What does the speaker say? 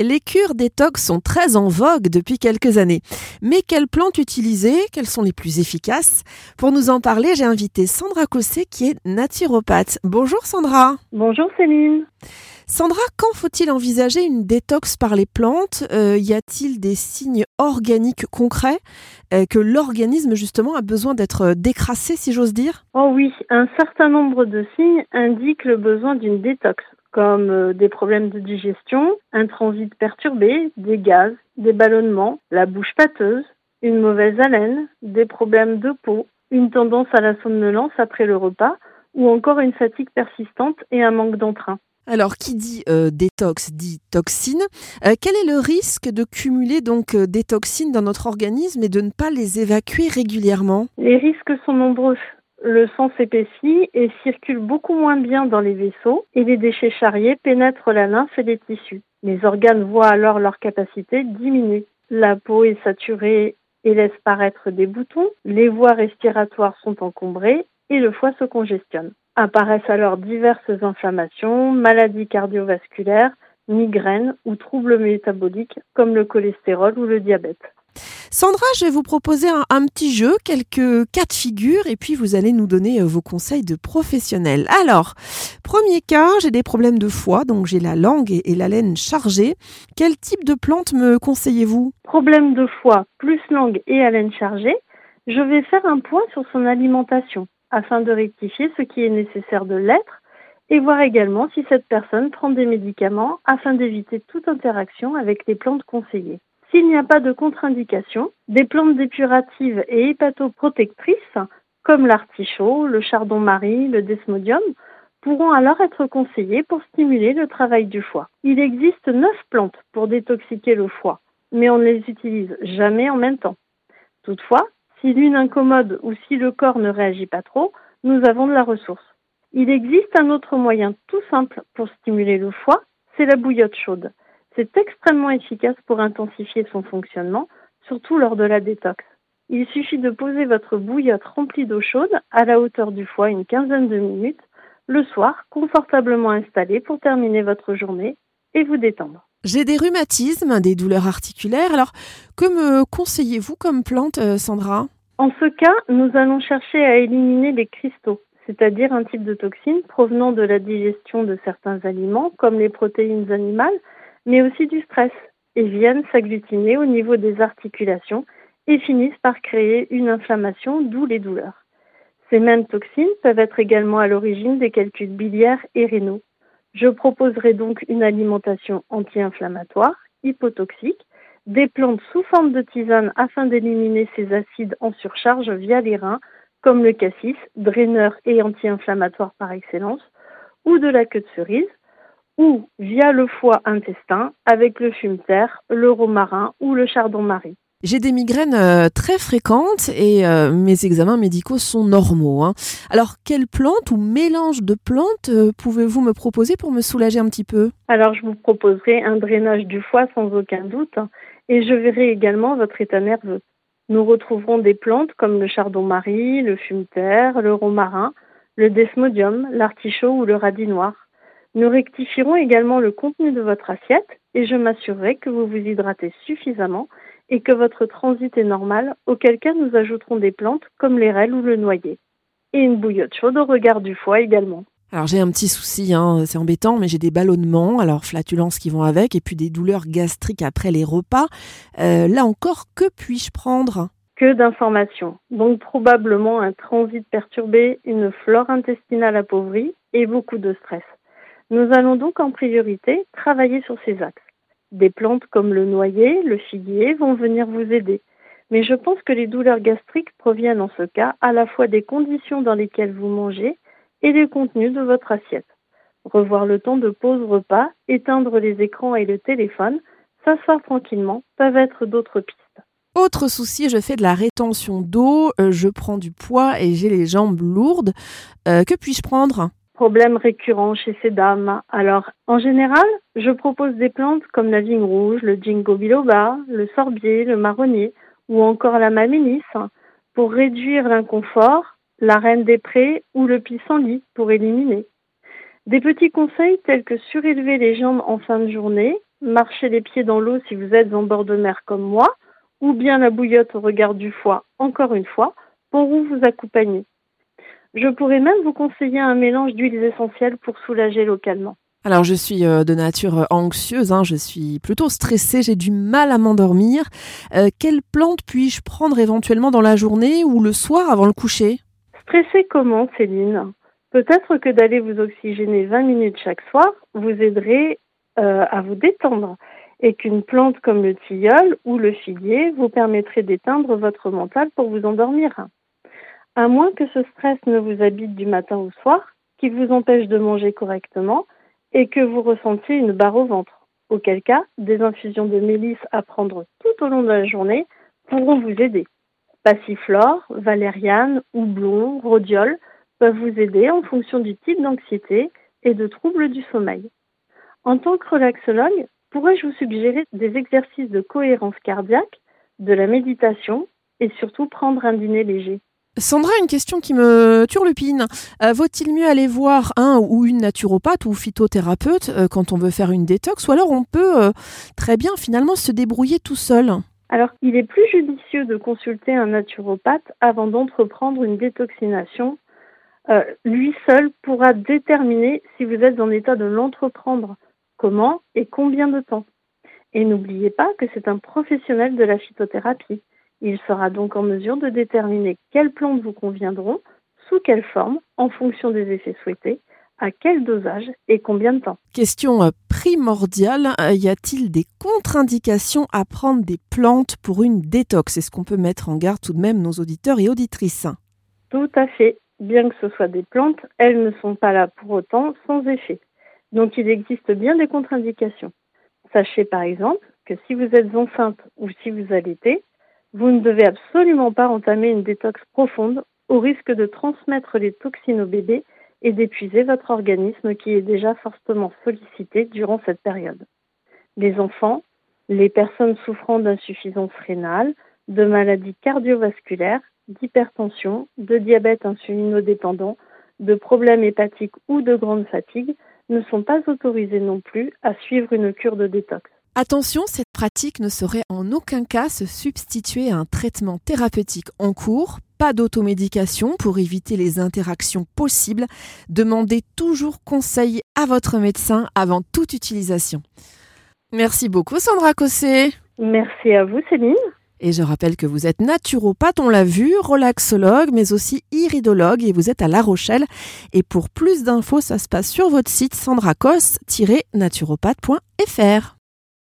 Les cures détox sont très en vogue depuis quelques années. Mais quelles plantes utiliser? Quelles sont les plus efficaces? Pour nous en parler, j'ai invité Sandra Cossé qui est naturopathe. Bonjour Sandra. Bonjour Céline. Sandra, quand faut-il envisager une détox par les plantes? Euh, Y a-t-il des signes organiques concrets euh, que l'organisme justement a besoin d'être décrassé, si j'ose dire? Oh oui, un certain nombre de signes indiquent le besoin d'une détox comme euh, des problèmes de digestion, un transit perturbé, des gaz, des ballonnements, la bouche pâteuse, une mauvaise haleine, des problèmes de peau, une tendance à la somnolence après le repas ou encore une fatigue persistante et un manque d'entrain. Alors, qui dit euh, détox dit toxine. Euh, quel est le risque de cumuler donc des toxines dans notre organisme et de ne pas les évacuer régulièrement? Les risques sont nombreux le sang s'épaissit et circule beaucoup moins bien dans les vaisseaux et les déchets charriés pénètrent la lymphe et les tissus. Les organes voient alors leur capacité diminuer. La peau est saturée et laisse paraître des boutons, les voies respiratoires sont encombrées et le foie se congestionne. Apparaissent alors diverses inflammations, maladies cardiovasculaires, migraines ou troubles métaboliques comme le cholestérol ou le diabète. Sandra, je vais vous proposer un, petit jeu, quelques cas de figure, et puis vous allez nous donner euh, vos conseils de professionnels. Alors, premier cas, j'ai des problèmes de foie, donc j'ai la langue et, la laine chargées. Quel type de plante me conseillez-vous? Problème de foie plus langue et haleine chargée, je vais faire un point sur son alimentation afin de rectifier ce qui est nécessaire de l'être et voir également si cette personne prend des médicaments afin d'éviter toute interaction avec les plantes conseillées. S'il n'y a pas de contre-indication, des plantes dépuratives et hépatoprotectrices, comme l'artichaut, le chardon-marie, le desmodium, pourront alors être conseillées pour stimuler le travail du foie. Il existe neuf plantes pour détoxiquer le foie, mais on ne les utilise jamais en même temps. Toutefois, si l'une incommode ou si le corps ne réagit pas trop, nous avons de la ressource. Il existe un autre moyen tout simple pour stimuler le foie, c'est la bouillotte chaude. C'est extrêmement efficace pour intensifier son fonctionnement, surtout lors de la détox. Il suffit de poser votre bouillotte remplie d'eau chaude à la hauteur du foie une quinzaine de minutes le soir, confortablement installé pour terminer votre journée et vous détendre. J'ai des rhumatismes, des douleurs articulaires. Alors, que me conseillez-vous comme plante, euh, Sandra? En ce cas, nous allons chercher à éliminer les cristaux, c'est-à-dire un type de toxine provenant de la digestion de certains aliments, comme les protéines animales, mais aussi du stress, et viennent s'agglutiner au niveau des articulations et finissent par créer une inflammation, d'où les douleurs. Ces mêmes toxines peuvent être également à l'origine des calculs biliaires et rénaux. Je proposerai donc une alimentation anti-inflammatoire, hypotoxique, des plantes sous forme de tisane afin d'éliminer ces acides en surcharge via les reins, comme le cassis, draineur et anti-inflammatoire par excellence, ou de la queue de cerise, ou via le foie intestin avec le fumeterre, le romarin ou le chardon-marie. J'ai des migraines euh, très fréquentes et euh, mes examens médicaux sont normaux. Hein. Alors, quelle plante ou mélange de plantes euh, pouvez-vous me proposer pour me soulager un petit peu? Alors, je vous proposerai un drainage du foie sans aucun doute et je verrai également votre état nerveux. Nous retrouverons des plantes comme le chardon-marie, le fumeterre, le romarin, le desmodium, l'artichaut ou le radis noir. Nous rectifierons également le contenu de votre assiette et je m'assurerai que vous vous hydratez suffisamment et que votre transit est normal, auquel cas nous ajouterons des plantes comme l'érel ou le noyer. Et une bouillotte chaude au regard du foie également. Alors j'ai un petit souci, hein, c'est embêtant, mais j'ai des ballonnements, alors flatulences qui vont avec, et puis des douleurs gastriques après les repas. Euh, là encore, que puis-je prendre? Que d'informations. Donc probablement un transit perturbé, une flore intestinale appauvrie et beaucoup de stress. Nous allons donc en priorité travailler sur ces axes. Des plantes comme le noyer, le figuier vont venir vous aider. Mais je pense que les douleurs gastriques proviennent en ce cas à la fois des conditions dans lesquelles vous mangez et des contenus de votre assiette. Revoir le temps de pause repas, éteindre les écrans et le téléphone, s'asseoir tranquillement peuvent être d'autres pistes. Autre souci, je fais de la rétention d'eau, euh, je prends du poids et j'ai les jambes lourdes. Euh, que puis-je prendre? Problèmes récurrents chez ces dames. Alors, en général, je propose des plantes comme la vigne rouge, le ginkgo biloba, le sorbier, le marronnier ou encore la maménis pour réduire l'inconfort, la reine des prés ou le pissenlit pour éliminer. Des petits conseils tels que surélever les jambes en fin de journée marcher les pieds dans l'eau si vous êtes en bord de mer comme moi, ou bien la bouillotte au regard du foie, encore une fois, pourront vous accompagner. Je pourrais même vous conseiller un mélange d'huiles essentielles pour soulager localement. Alors je suis euh, de nature anxieuse, hein, je suis plutôt stressée, j'ai du mal à m'endormir. Euh, quelle plante puis-je prendre éventuellement dans la journée ou le soir avant le coucher? Stressée comment, Céline? Peut-être que d'aller vous oxygéner 20 minutes chaque soir vous aiderait euh, à vous détendre et qu'une plante comme le tilleul ou le figuier vous permettrait d'éteindre votre mental pour vous endormir. À moins que ce stress ne vous habite du matin au soir, qui vous empêche de manger correctement et que vous ressentiez une barre au ventre. Auquel cas, des infusions de mélisse à prendre tout au long de la journée pourront vous aider. Passiflore, valériane, houblon, rhodiol peuvent vous aider en fonction du type d'anxiété et de troubles du sommeil. En tant que relaxologue, pourrais-je vous suggérer des exercices de cohérence cardiaque, de la méditation et surtout prendre un dîner léger? Sandra, une question qui me turlupine. Euh, vaut-il mieux aller voir un ou une naturopathe ou phytothérapeute euh, quand on veut faire une détox ou alors on peut euh, très bien finalement se débrouiller tout seul? Alors, il est plus judicieux de consulter un naturopathe avant d'entreprendre une détoxination lui seul pourra déterminer si vous êtes en état de l'entreprendre, comment et combien de temps? Et n'oubliez pas que c'est un professionnel de la phytothérapie. Il sera donc en mesure de déterminer quelles plantes vous conviendront, sous quelle forme, en fonction des effets souhaités, à quel dosage et combien de temps. Question euh, primordiale, euh, y a-t-il des contre-indications à prendre des plantes pour une détox? Est-ce qu'on peut mettre en garde tout de même nos auditeurs et auditrices Tout à fait bien que ce soit des plantes, elles ne sont pas là pour autant sans effet. Donc il existe bien des contre-indications. Sachez par exemple que si vous êtes enceinte ou si vous allaitez, vous ne devez absolument pas entamer une détox profonde au risque de transmettre les toxines au bébé et d'épuiser votre organisme qui est déjà fortement sollicité durant cette période. Les enfants, les personnes souffrant d'insuffisance rénale, de maladies cardiovasculaires d'hypertension, de diabète insulinodépendant, de problèmes hépatiques ou de grande fatigue ne sont pas autorisés non plus à suivre une cure de détox. Attention, cette pratique ne saurait en aucun cas se substituer à un traitement thérapeutique en cours. Pas d'automédication pour éviter les interactions possibles. Demandez toujours conseil à votre médecin avant toute utilisation. Merci beaucoup Sandra Cossé. Merci à vous Céline. Et je rappelle que vous êtes naturopathe, on l'a vu, relaxologue, mais aussi iridologue et vous êtes à La Rochelle. Et pour plus d'infos, ça se passe sur votre site sandracos-naturopathe.fr.